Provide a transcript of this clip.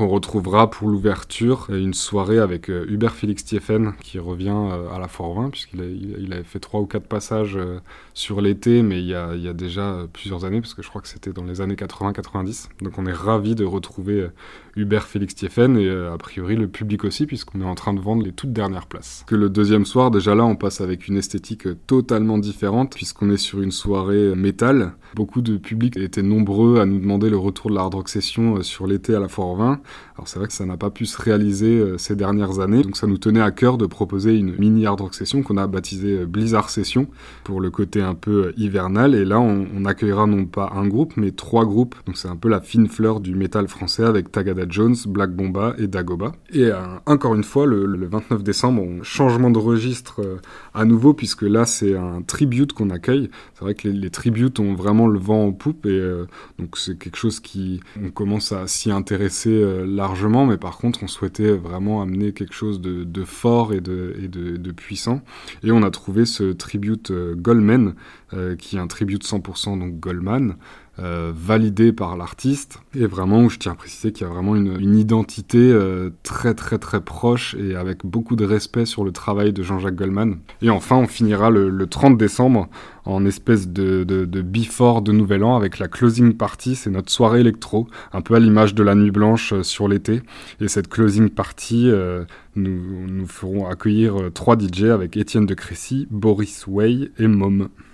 On retrouvera pour l'ouverture une soirée avec euh, Hubert Félix Thieffen qui revient euh, à la Fort puisqu'il a, il avait fait trois ou quatre passages euh, sur l'été, mais il y, a, déjà plusieurs années, parce que je crois que c'était dans les années 80-90. Donc on est ravi de retrouver Hubert Félix Thieffen et a priori le public aussi, puisqu'on est en train de vendre les toutes dernières places. Que le deuxième soir, déjà là, on passe avec une esthétique totalement différente, puisqu'on est sur une soirée métal. Beaucoup de public étaient nombreux à nous demander le retour de la hard rock session sur l'été à la Fort 20 alors c'est vrai que ça n'a pas pu se réaliser euh, ces dernières années, donc ça nous tenait à cœur de proposer une mini hard rock session qu'on a baptisée euh, Blizzard Session pour le côté un peu euh, hivernal. Et là, on, accueillera non pas un groupe, mais trois groupes. Donc c'est un peu la fine fleur du métal français avec Tagada Jones, Black Bomba et Dagoba. Et encore une fois, le, 29 décembre, on, changement de registre à nouveau puisque là c'est un tribute qu'on accueille. C'est vrai que les, tributes ont vraiment le vent en poupe et donc c'est quelque chose qui on commence à s'y intéresser largement, mais par contre, on souhaitait vraiment amener quelque chose de, fort et, de, puissant. Et on a trouvé ce tribute euh, Goldman, euh, qui est un tribute 100% donc Goldman, euh, validé par l'artiste et vraiment où je tiens à préciser qu'il y a vraiment une, une identité euh, très très très proche et avec beaucoup de respect sur le travail de Jean-Jacques Goldman. Et enfin on finira le, le 30 décembre en espèce de, de, de, before de Nouvel An avec la closing party, c'est notre soirée électro, un peu à l'image de la nuit blanche euh, sur l'été. Et cette closing party, nous, nous ferons accueillir trois DJ avec Étienne de Crécy, Boris Way et Mom.